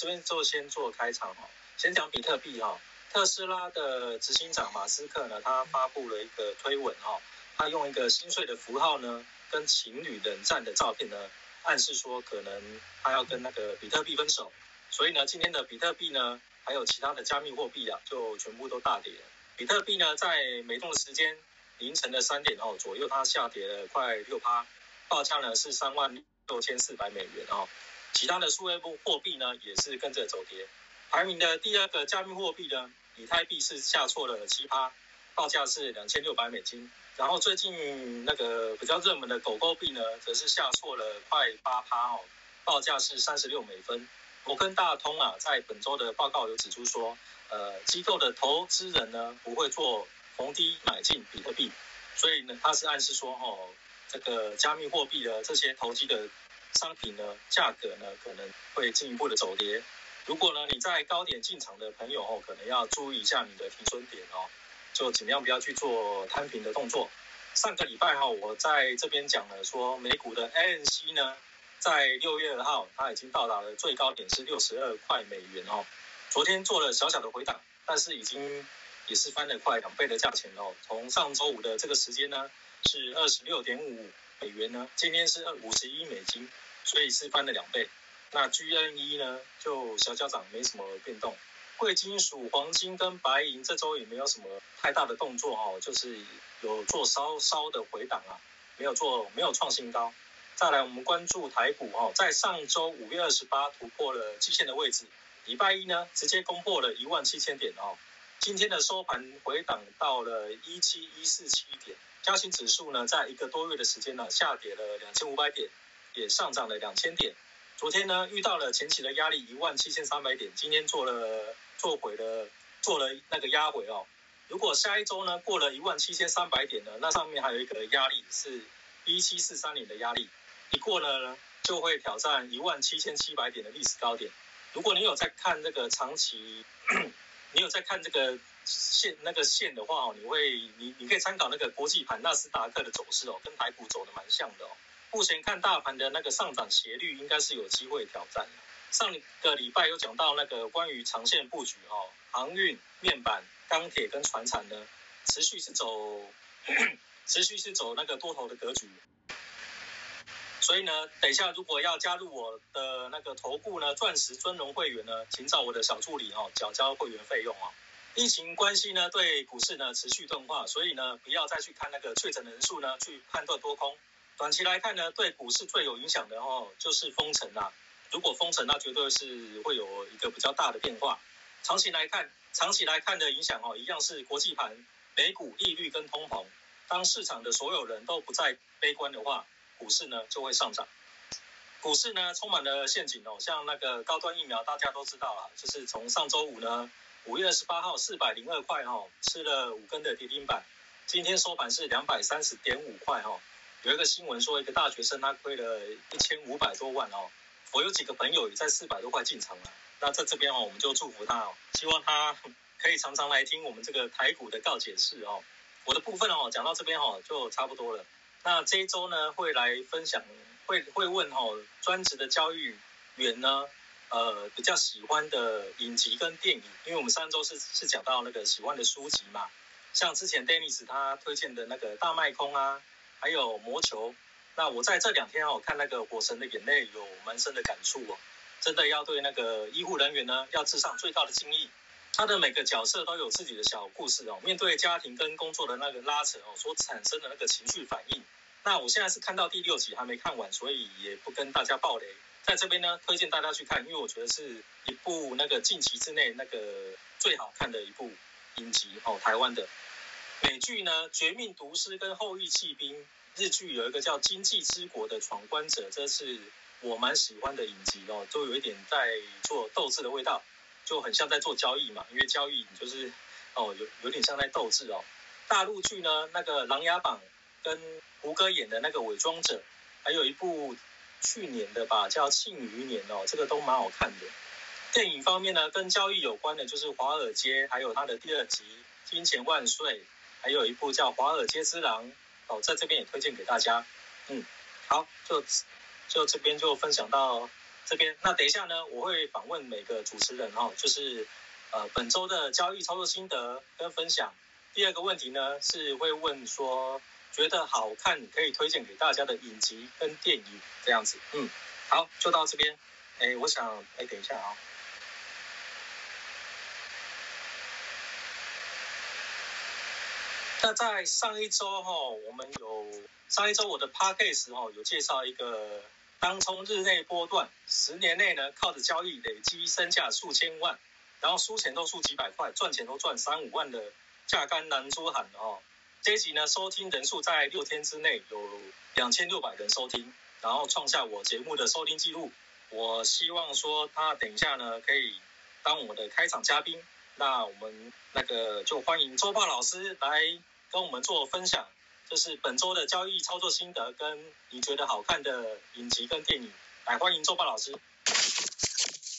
这边就先做开场哈，先讲比特币哈。特斯拉的执行长马斯克呢，他发布了一个推文哈，他用一个心碎的符号呢，跟情侣冷战的照片呢，暗示说可能他要跟那个比特币分手。所以呢，今天的比特币呢，还有其他的加密货币啊，就全部都大跌。比特币呢，在美东的时间凌晨的三点哦左右，它下跌了快六趴，报价呢是三万六千四百美元哦。其他的数位货币呢，也是跟着走跌。排名的第二个加密货币呢，以太币是下挫了七趴，报价是两千六百美金。然后最近那个比较热门的狗狗币呢，则是下挫了快八趴哦，报价是三十六美分。摩根大通啊，在本周的报告有指出说，呃，机构的投资人呢，不会做逢低买进比特币，所以呢，它是暗示说，哦，这个加密货币的这些投机的商品呢，价格呢，可能会进一步的走跌。如果呢，你在高点进场的朋友哦，可能要注意一下你的停损点哦，就尽量不要去做摊平的动作。上个礼拜哈，我在这边讲了说，美股的 ANC 呢。在六月二号，它已经到达了最高点是六十二块美元哦。昨天做了小小的回档，但是已经也是翻了快两倍的价钱哦。从上周五的这个时间呢，是二十六点五美元呢，今天是二五十一美金，所以是翻了两倍。那 GNE 呢，就小小涨，没什么变动。贵金属、黄金跟白银这周也没有什么太大的动作哦，就是有做稍稍的回档啊，没有做，没有创新高。再来，我们关注台股哦，在上周五月二十八突破了季线的位置，礼拜一呢直接攻破了一万七千点哦。今天的收盘回档到了一七一四七点，加权指数呢在一个多月的时间呢下跌了两千五百点，也上涨了两千点。昨天呢遇到了前期的压力一万七千三百点，今天做了做回了做了那个压回哦。如果下一周呢过了一万七千三百点呢，那上面还有一个压力是一七四三零的压力。一过呢，就会挑战一万七千七百点的历史高点。如果你有在看这个长期，你有在看这个线那个线的话哦，你会你你可以参考那个国际盘纳斯达克的走势哦，跟台股走的蛮像的哦。目前看大盘的那个上涨斜率应该是有机会挑战。上个礼拜有讲到那个关于长线布局哦，航运、面板、钢铁跟船产呢，持续是走 持续是走那个多头的格局。所以呢，等一下如果要加入我的那个投顾呢，钻石尊荣会员呢，请找我的小助理哦，缴交会员费用哦。疫情关系呢，对股市呢持续钝化，所以呢，不要再去看那个确诊人数呢，去判断多空。短期来看呢，对股市最有影响的哦，就是封城啦。如果封城，那绝对是会有一个比较大的变化。长期来看，长期来看的影响哦，一样是国际盘、美股、利率跟通膨。当市场的所有人都不再悲观的话。股市呢就会上涨，股市呢充满了陷阱哦，像那个高端疫苗，大家都知道啊，就是从上周五呢，五月二十八号四百零二块哈，吃了五根的跌停板，今天收盘是两百三十点五块哈。有一个新闻说，一个大学生他亏了一千五百多万哦，我有几个朋友也在四百多块进场了，那在这边哦，我们就祝福他哦，希望他可以常常来听我们这个台股的告解室哦。我的部分哦，讲到这边哦，就差不多了。那这一周呢，会来分享，会会问哈，专职的交易员呢，呃，比较喜欢的影集跟电影，因为我们上周是是讲到那个喜欢的书籍嘛，像之前 Dennis 他推荐的那个大麦空啊，还有魔球，那我在这两天哦看那个火神的眼泪有蛮深的感触哦，真的要对那个医护人员呢要致上最大的敬意。他的每个角色都有自己的小故事哦，面对家庭跟工作的那个拉扯哦，所产生的那个情绪反应。那我现在是看到第六集还没看完，所以也不跟大家爆雷。在这边呢，推荐大家去看，因为我觉得是一部那个近期之内那个最好看的一部影集哦，台湾的美剧呢，《绝命毒师》跟《后翼弃兵》，日剧有一个叫《经济之国的闯关者》，这是我蛮喜欢的影集哦，都有一点在做斗智的味道。就很像在做交易嘛，因为交易就是哦，有有点像在斗智哦。大陆剧呢，那个《琅琊榜》跟胡歌演的那个《伪装者》，还有一部去年的吧，叫《庆余年》哦，这个都蛮好看的。电影方面呢，跟交易有关的就是《华尔街》，还有它的第二集《金钱万岁》，还有一部叫《华尔街之狼》哦，在这边也推荐给大家。嗯，好，就就这边就分享到。这边。那等一下呢，我会访问每个主持人哦，就是呃本周的交易操作心得跟分享。第二个问题呢是会问说，觉得好看可以推荐给大家的影集跟电影这样子。嗯，好，就到这边。哎，我想，哎，等一下啊、哦。那在上一周哈，我们有上一周我的 podcast 哈有介绍一个当冲日内波段，十年内呢靠着交易累积身价数千万，然后输钱都输几百块，赚钱都赚三五万的价竿男子汉哦。这一集呢，收听人数在六天之内有两千六百人收听，然后创下我节目的收听记录。我希望说他等一下呢，可以当我的开场嘉宾。那我们那个就欢迎周报老师来跟我们做分享，就是本周的交易操作心得跟你觉得好看的影集跟电影。来，欢迎周报老师。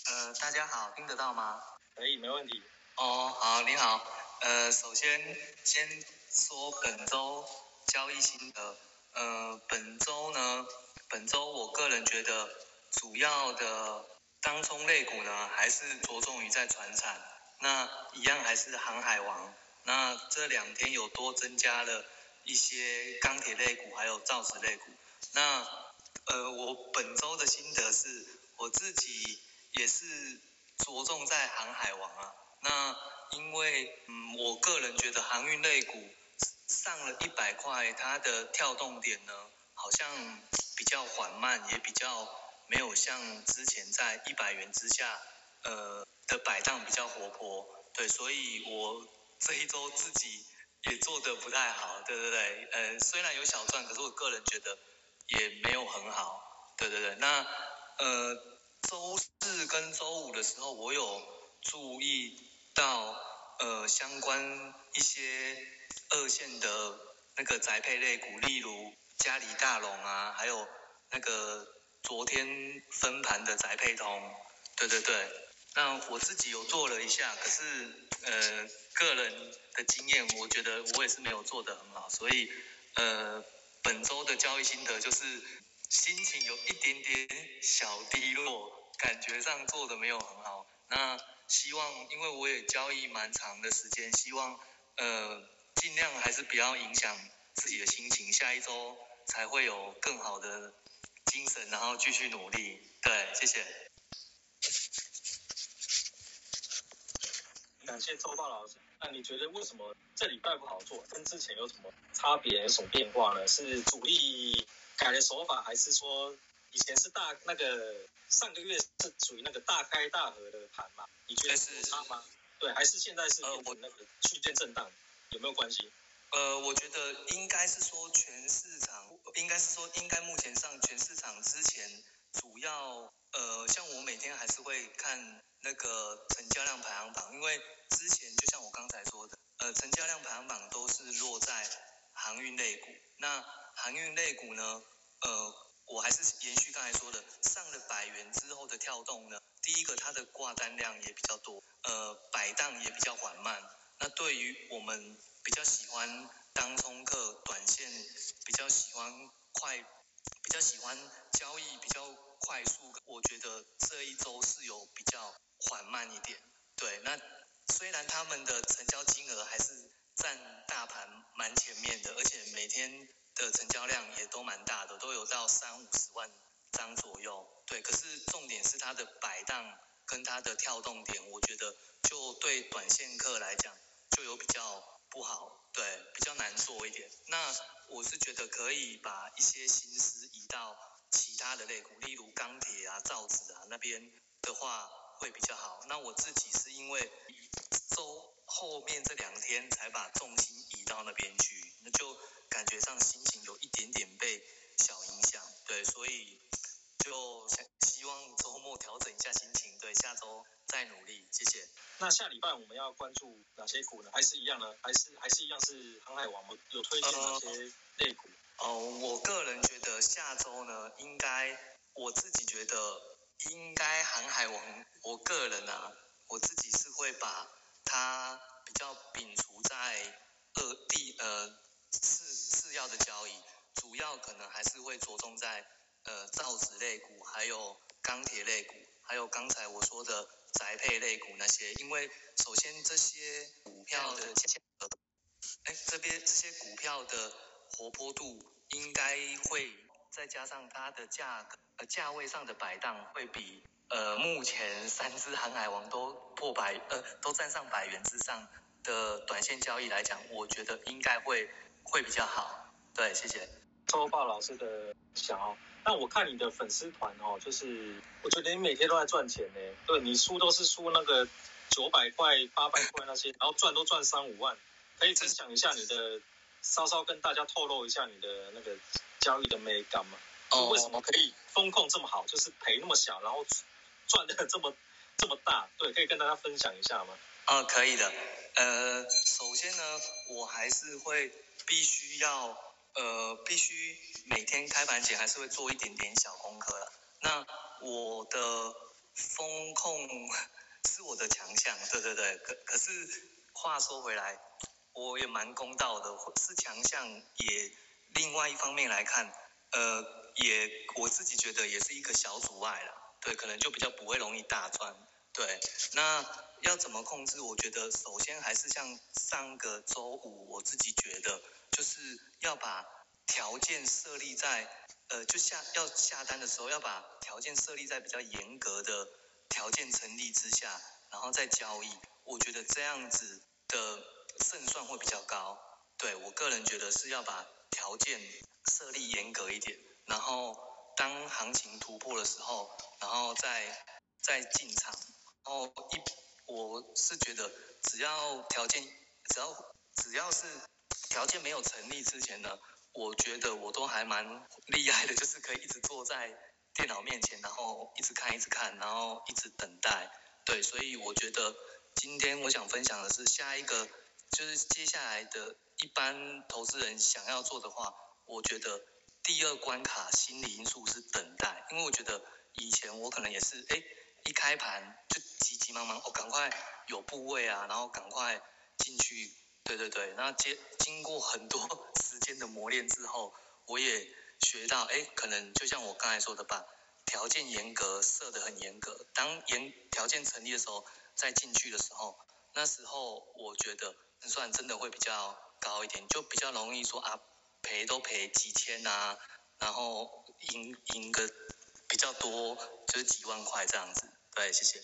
呃，大家好，听得到吗？可以，没问题。哦，好，你好。呃，首先先。说本周交易心得，呃，本周呢，本周我个人觉得主要的当冲类股呢，还是着重于在传产，那一样还是航海王，那这两天有多增加了一些钢铁类股，还有造纸类股，那呃，我本周的心得是，我自己也是着重在航海王啊，那因为嗯，我个人觉得航运类股。上了一百块，它的跳动点呢，好像比较缓慢，也比较没有像之前在一百元之下，呃的摆荡比较活泼。对，所以我这一周自己也做得不太好，对对对，呃，虽然有小赚，可是我个人觉得也没有很好，对对对。那呃，周四跟周五的时候，我有注意到呃相关一些。二线的那个宅配类股，例如嘉里大龙啊，还有那个昨天分盘的宅配通，对对对。那我自己有做了一下，可是呃个人的经验，我觉得我也是没有做得很好，所以呃本周的交易心得就是心情有一点点小低落，感觉上做得没有很好。那希望，因为我也交易蛮长的时间，希望呃。尽量还是不要影响自己的心情，下一周才会有更好的精神，然后继续努力。对，谢谢。感谢周报老师。那你觉得为什么这礼拜不好做？跟之前有什么差别？有什么变化呢？是主力改了手法，还是说以前是大那个上个月是属于那个大开大合的盘嘛？你觉得是差吗？对，还是现在是变成那个区间震荡？有没有关系？呃，我觉得应该是说全市场，应该是说应该目前上全市场之前主要呃，像我每天还是会看那个成交量排行榜，因为之前就像我刚才说的，呃，成交量排行榜都是落在航运类股。那航运类股呢，呃，我还是延续刚才说的，上了百元之后的跳动呢，第一个它的挂单量也比较多，呃，摆荡也比较缓慢。那对于我们比较喜欢当冲客、短线比较喜欢快、比较喜欢交易比较快速，我觉得这一周是有比较缓慢一点。对，那虽然他们的成交金额还是占大盘蛮前面的，而且每天的成交量也都蛮大的，都有到三五十万张左右。对，可是重点是它的摆荡跟它的跳动点，我觉得就对短线客来讲。就有比较不好，对，比较难做一点。那我是觉得可以把一些心思移到其他的类股，例如钢铁啊、造纸啊那边的话会比较好。那我自己是因为周后面这两天才把重心移到那边去，那就感觉上心情有一点点被小影响，对，所以就想希望周末调整一下心情，对，下周。再努力，谢谢。那下礼拜我们要关注哪些股呢？还是一样呢？还是还是一样是航海王吗？有推荐哪些类股？哦、呃呃，我个人觉得下周呢，应该我自己觉得应该航海王。我个人啊，我自己是会把它比较摒除在二第呃次次要的交易，主要可能还是会着重在呃造纸类股还有钢铁类股，还有刚才我说的宅配类股那些，因为首先这些股票的价格，哎，这边这些股票的活泼度应该会再加上它的价格，价位上的摆荡会比呃目前三只航海王都破百，呃，都站上百元之上的短线交易来讲，我觉得应该会会比较好。对，谢谢。周报老师的想哦，那我看你的粉丝团哦，就是我觉得你每天都在赚钱呢。对，你输都是输那个九百块、八百块那些，然后赚都赚三五万。可以分享一下你的，稍稍跟大家透露一下你的那个交易的美感吗？哦。为什么可以风控这么好，就是赔那么小，然后赚的这么这么大？对，可以跟大家分享一下吗？啊，可以的。呃，首先呢，我还是会必须要。呃，必须每天开盘前还是会做一点点小功课了。那我的风控是我的强项，对对对。可可是话说回来，我也蛮公道的，是强项也另外一方面来看，呃，也我自己觉得也是一个小阻碍了。对，可能就比较不会容易大赚。对，那要怎么控制？我觉得首先还是像上个周五，我自己觉得。就是要把条件设立在，呃，就下要下单的时候，要把条件设立在比较严格的条件成立之下，然后再交易。我觉得这样子的胜算会比较高。对，我个人觉得是要把条件设立严格一点，然后当行情突破的时候，然后再再进场。然后一我是觉得只要条件只要只要是。条件没有成立之前呢，我觉得我都还蛮厉害的，就是可以一直坐在电脑面前，然后一直看，一直看，然后一直等待。对，所以我觉得今天我想分享的是下一个，就是接下来的一般投资人想要做的话，我觉得第二关卡心理因素是等待，因为我觉得以前我可能也是，哎，一开盘就急急忙忙，哦，赶快有部位啊，然后赶快进去。对对对，那接经过很多时间的磨练之后，我也学到，哎，可能就像我刚才说的吧，条件严格，设得很严格。当严条件成立的时候，再进去的时候，那时候我觉得胜算真的会比较高一点，就比较容易说啊，赔都赔几千啊，然后赢赢个比较多，就是几万块这样子。对，谢谢。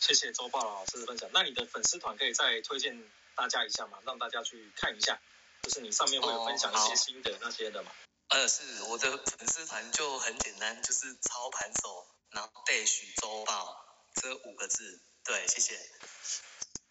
谢谢周报老师的分享。那你的粉丝团可以再推荐大家一下吗？让大家去看一下，就是你上面会有分享一些新的那些的嘛？呃，是我的粉丝团就很简单，就是操盘手，然后 dash 周报这五个字。对，谢谢。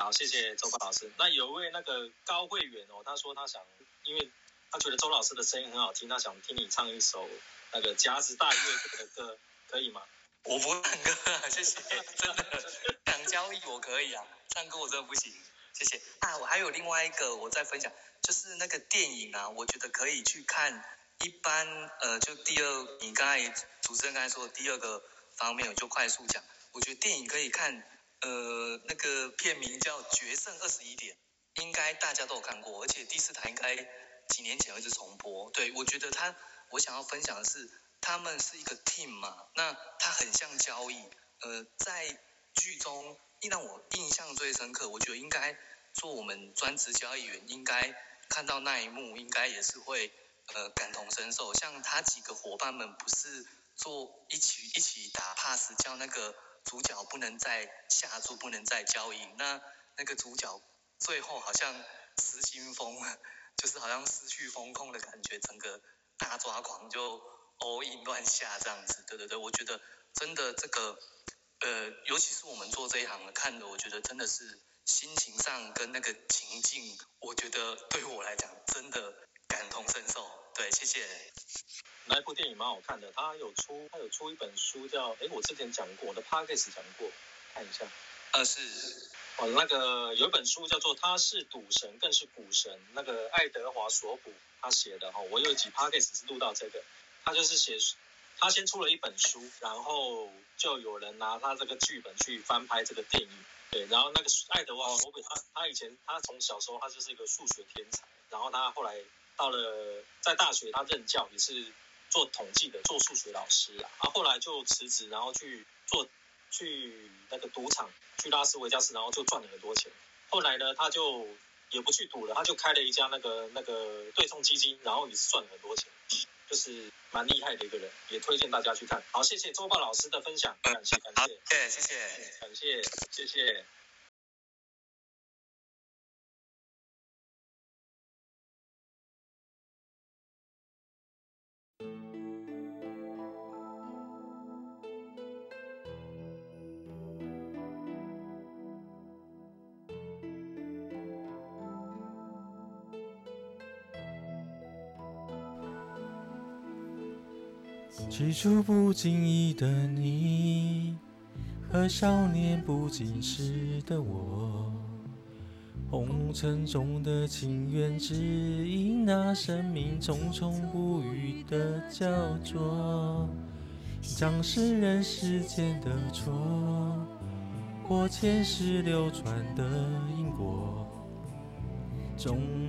好，谢谢周报老师。那有一位那个高会员哦，他说他想，因为他觉得周老师的声音很好听，他想听你唱一首那个夹子大乐的歌，可以吗？我不唱歌，谢谢，真的想交易我可以啊，唱歌我真的不行，谢谢啊。我还有另外一个我再分享，就是那个电影啊，我觉得可以去看。一般呃，就第二，你刚才主持人刚才说的第二个方面，我就快速讲。我觉得电影可以看，呃，那个片名叫《决胜二十一点》，应该大家都有看过，而且第四台应该几年前一直重播。对，我觉得他，我想要分享的是。他们是一个 team 嘛，那他很像交易，呃，在剧中让我印象最深刻，我觉得应该做我们专职交易员，应该看到那一幕，应该也是会呃感同身受。像他几个伙伴们不是做一起一起打 pass，叫那个主角不能再下注，不能再交易，那那个主角最后好像失心疯，就是好像失去风控的感觉，整个大抓狂就。all in 乱下这样子，对对对，我觉得真的这个，呃，尤其是我们做这一行的看的，我觉得真的是心情上跟那个情境，我觉得对我来讲真的感同身受。对，谢谢。那一部电影蛮好看的，他有出他有出一本书叫，哎，我之前讲过，我的 podcast 讲过，看一下。呃，是。哦，那个有一本书叫做《他是赌神更是股神》，那个爱德华索普他写的哈，我有几 podcast 是录到这个。他就是写，他先出了一本书，然后就有人拿他这个剧本去翻拍这个电影，对，然后那个爱德华索普他他以前他从小时候他就是一个数学天才，然后他后来到了在大学他任教也是做统计的，做数学老师啊，啊后来就辞职，然后去做去那个赌场，去拉斯维加斯，然后就赚了很多钱。后来呢，他就也不去赌了，他就开了一家那个那个对冲基金，然后也是赚了很多钱，就是蛮厉害的一个人，也推荐大家去看。好，谢谢周报老师的分享，感谢感谢，谢谢谢谢，感谢谢谢。起初不经意的你，和少年不经事的我，红尘中的情缘，只因那生命匆匆不语的焦灼，将是人世间的错，或前世流传的因果。终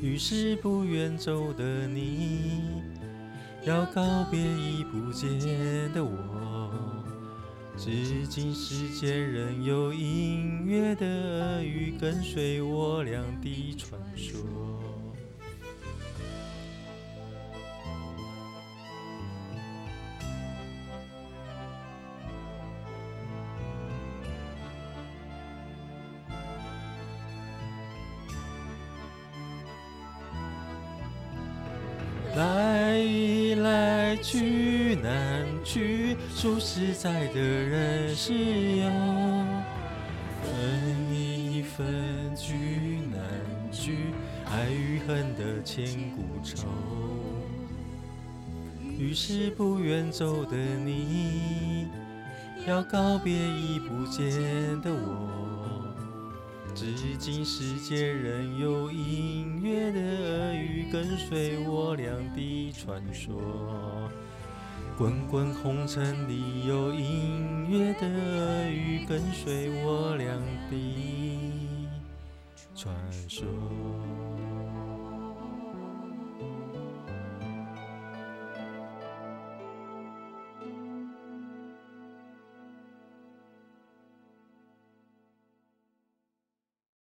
于是不愿走的你，要告别已不见的我。至今世间仍有隐约的耳语，跟随我俩的传说。数十载的人世游，分易分聚难聚，爱与恨的千古愁。于是不愿走的你，要告别已不见的我。至今世间仍有隐约的耳语，跟随我俩的传说。滚滚红尘里有隐约的雨，跟随我俩的传说。